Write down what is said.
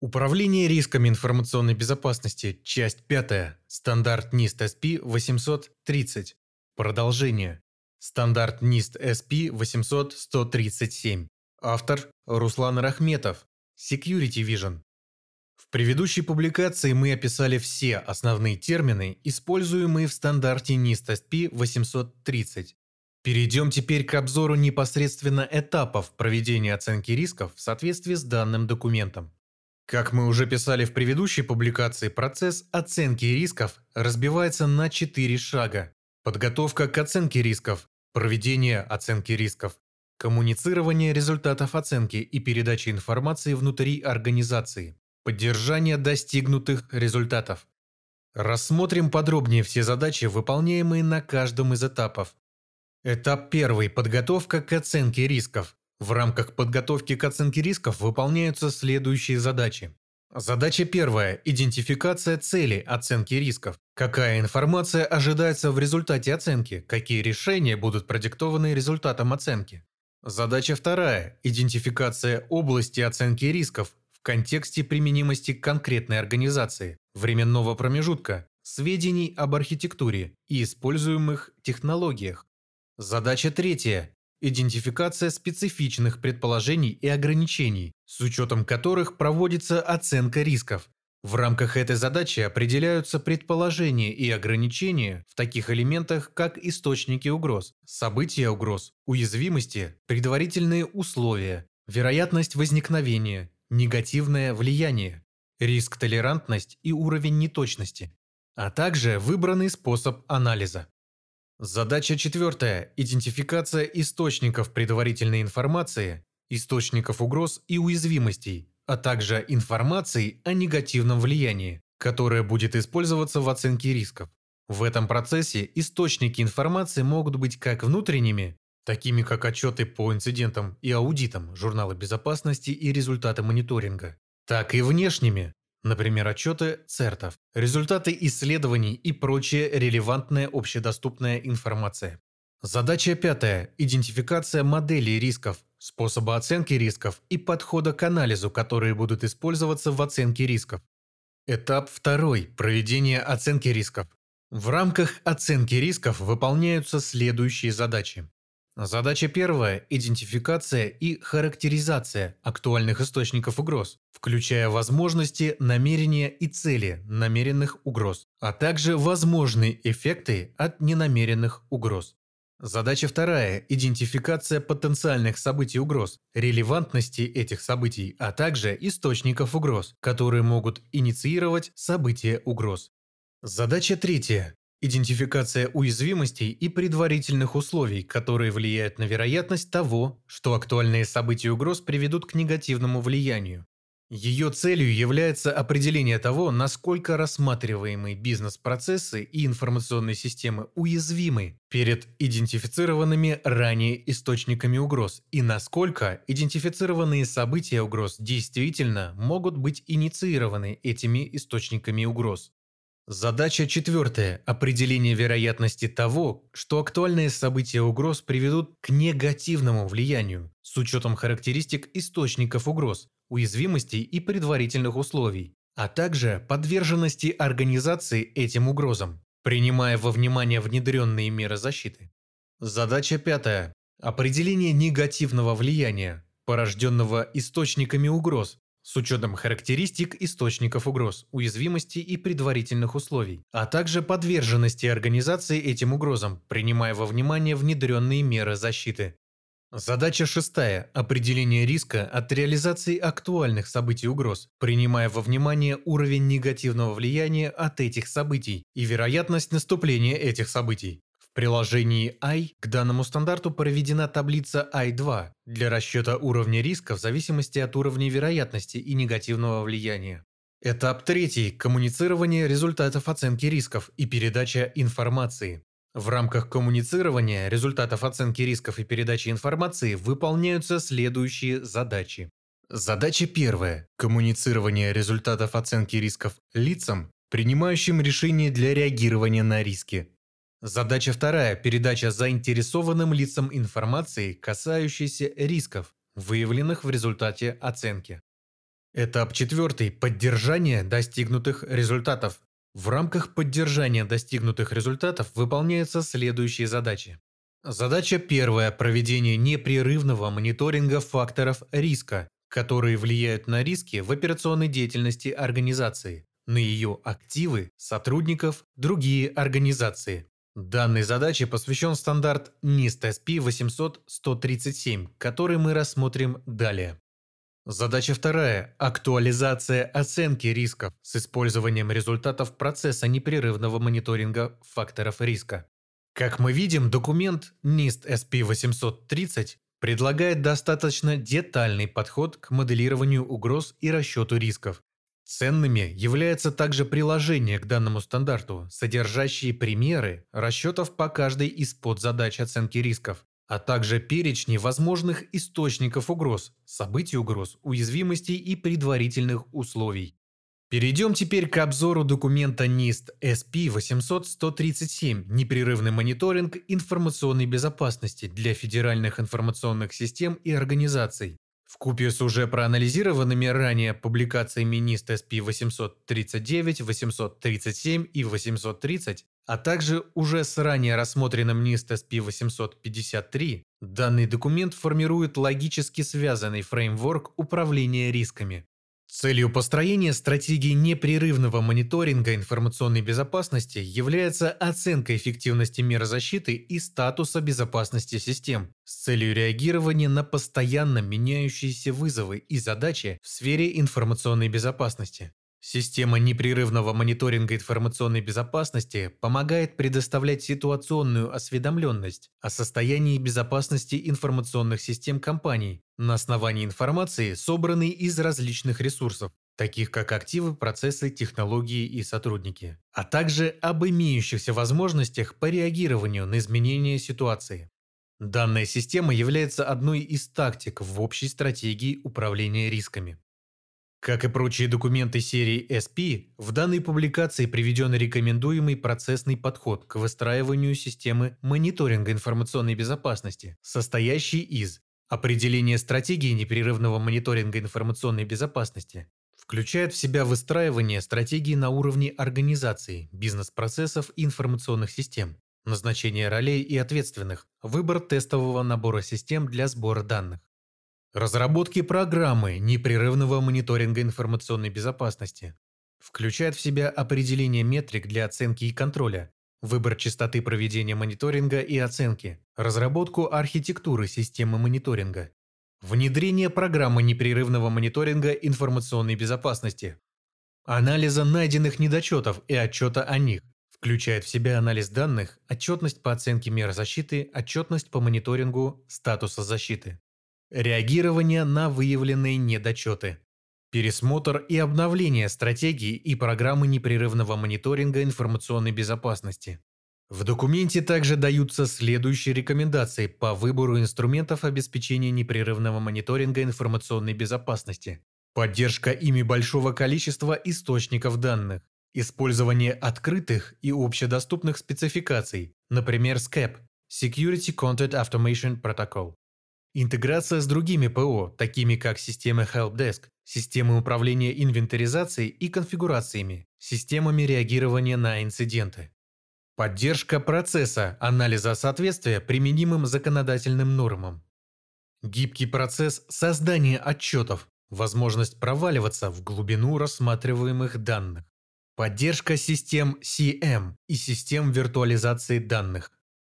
Управление рисками информационной безопасности. Часть 5. Стандарт NIST SP 830. Продолжение. Стандарт NIST SP 800-137. Автор Руслан Рахметов. Security Vision. В предыдущей публикации мы описали все основные термины, используемые в стандарте NIST SP 830. Перейдем теперь к обзору непосредственно этапов проведения оценки рисков в соответствии с данным документом. Как мы уже писали в предыдущей публикации, процесс оценки рисков разбивается на четыре шага. Подготовка к оценке рисков, проведение оценки рисков, коммуницирование результатов оценки и передача информации внутри организации, поддержание достигнутых результатов. Рассмотрим подробнее все задачи, выполняемые на каждом из этапов. Этап первый – подготовка к оценке рисков. В рамках подготовки к оценке рисков выполняются следующие задачи. Задача первая – идентификация цели оценки рисков. Какая информация ожидается в результате оценки, какие решения будут продиктованы результатом оценки. Задача вторая – идентификация области оценки рисков в контексте применимости конкретной организации, временного промежутка, сведений об архитектуре и используемых технологиях. Задача третья Идентификация специфичных предположений и ограничений, с учетом которых проводится оценка рисков. В рамках этой задачи определяются предположения и ограничения в таких элементах, как источники угроз, события угроз, уязвимости, предварительные условия, вероятность возникновения, негативное влияние, риск-толерантность и уровень неточности, а также выбранный способ анализа. Задача четвертая – идентификация источников предварительной информации, источников угроз и уязвимостей, а также информации о негативном влиянии, которая будет использоваться в оценке рисков. В этом процессе источники информации могут быть как внутренними, такими как отчеты по инцидентам и аудитам, журналы безопасности и результаты мониторинга, так и внешними, Например, отчеты ЦЕРТов, результаты исследований и прочая релевантная общедоступная информация. Задача пятая – идентификация моделей рисков, способа оценки рисков и подхода к анализу, которые будут использоваться в оценке рисков. Этап второй – проведение оценки рисков. В рамках оценки рисков выполняются следующие задачи. Задача первая – идентификация и характеризация актуальных источников угроз, включая возможности, намерения и цели намеренных угроз, а также возможные эффекты от ненамеренных угроз. Задача вторая – идентификация потенциальных событий угроз, релевантности этих событий, а также источников угроз, которые могут инициировать события угроз. Задача третья Идентификация уязвимостей и предварительных условий, которые влияют на вероятность того, что актуальные события угроз приведут к негативному влиянию. Ее целью является определение того, насколько рассматриваемые бизнес-процессы и информационные системы уязвимы перед идентифицированными ранее источниками угроз и насколько идентифицированные события угроз действительно могут быть инициированы этими источниками угроз. Задача четвертая – определение вероятности того, что актуальные события угроз приведут к негативному влиянию с учетом характеристик источников угроз, уязвимостей и предварительных условий, а также подверженности организации этим угрозам, принимая во внимание внедренные меры защиты. Задача пятая – определение негативного влияния, порожденного источниками угроз, с учетом характеристик источников угроз, уязвимости и предварительных условий, а также подверженности организации этим угрозам, принимая во внимание внедренные меры защиты. Задача шестая – определение риска от реализации актуальных событий угроз, принимая во внимание уровень негативного влияния от этих событий и вероятность наступления этих событий приложении I к данному стандарту проведена таблица I2 для расчета уровня риска в зависимости от уровня вероятности и негативного влияния. Этап третий – коммуницирование результатов оценки рисков и передача информации. В рамках коммуницирования результатов оценки рисков и передачи информации выполняются следующие задачи. Задача первая – коммуницирование результатов оценки рисков лицам, принимающим решения для реагирования на риски. Задача вторая – передача заинтересованным лицам информации, касающейся рисков, выявленных в результате оценки. Этап четвертый. Поддержание достигнутых результатов. В рамках поддержания достигнутых результатов выполняются следующие задачи. Задача первая – проведение непрерывного мониторинга факторов риска, которые влияют на риски в операционной деятельности организации, на ее активы, сотрудников, другие организации. Данной задаче посвящен стандарт NIST SP 800-137, который мы рассмотрим далее. Задача вторая – актуализация оценки рисков с использованием результатов процесса непрерывного мониторинга факторов риска. Как мы видим, документ NIST SP 830 предлагает достаточно детальный подход к моделированию угроз и расчету рисков. Ценными являются также приложения к данному стандарту, содержащие примеры расчетов по каждой из подзадач оценки рисков, а также перечни возможных источников угроз, событий угроз, уязвимостей и предварительных условий. Перейдем теперь к обзору документа NIST SP-800-137 «Непрерывный мониторинг информационной безопасности для федеральных информационных систем и организаций». В купе с уже проанализированными ранее публикациями NIST SP-839, 837 и 830, а также уже с ранее рассмотренным NIST SP-853, данный документ формирует логически связанный фреймворк управления рисками. Целью построения стратегии непрерывного мониторинга информационной безопасности является оценка эффективности мер защиты и статуса безопасности систем с целью реагирования на постоянно меняющиеся вызовы и задачи в сфере информационной безопасности. Система непрерывного мониторинга информационной безопасности помогает предоставлять ситуационную осведомленность о состоянии безопасности информационных систем компаний на основании информации, собранной из различных ресурсов, таких как активы, процессы, технологии и сотрудники, а также об имеющихся возможностях по реагированию на изменения ситуации. Данная система является одной из тактик в общей стратегии управления рисками. Как и прочие документы серии SP, в данной публикации приведен рекомендуемый процессный подход к выстраиванию системы мониторинга информационной безопасности, состоящий из определения стратегии непрерывного мониторинга информационной безопасности, включает в себя выстраивание стратегии на уровне организации, бизнес-процессов и информационных систем, назначение ролей и ответственных, выбор тестового набора систем для сбора данных. Разработки программы непрерывного мониторинга информационной безопасности включает в себя определение метрик для оценки и контроля, выбор частоты проведения мониторинга и оценки, разработку архитектуры системы мониторинга, внедрение программы непрерывного мониторинга информационной безопасности, анализа найденных недочетов и отчета о них, включает в себя анализ данных, отчетность по оценке мер защиты, отчетность по мониторингу статуса защиты. Реагирование на выявленные недочеты. Пересмотр и обновление стратегии и программы непрерывного мониторинга информационной безопасности. В документе также даются следующие рекомендации по выбору инструментов обеспечения непрерывного мониторинга информационной безопасности. Поддержка ими большого количества источников данных. Использование открытых и общедоступных спецификаций, например, SCAP – Security Content Automation Protocol. Интеграция с другими ПО, такими как системы Helpdesk, системы управления инвентаризацией и конфигурациями, системами реагирования на инциденты. Поддержка процесса анализа соответствия применимым законодательным нормам. Гибкий процесс создания отчетов, возможность проваливаться в глубину рассматриваемых данных. Поддержка систем CM и систем виртуализации данных.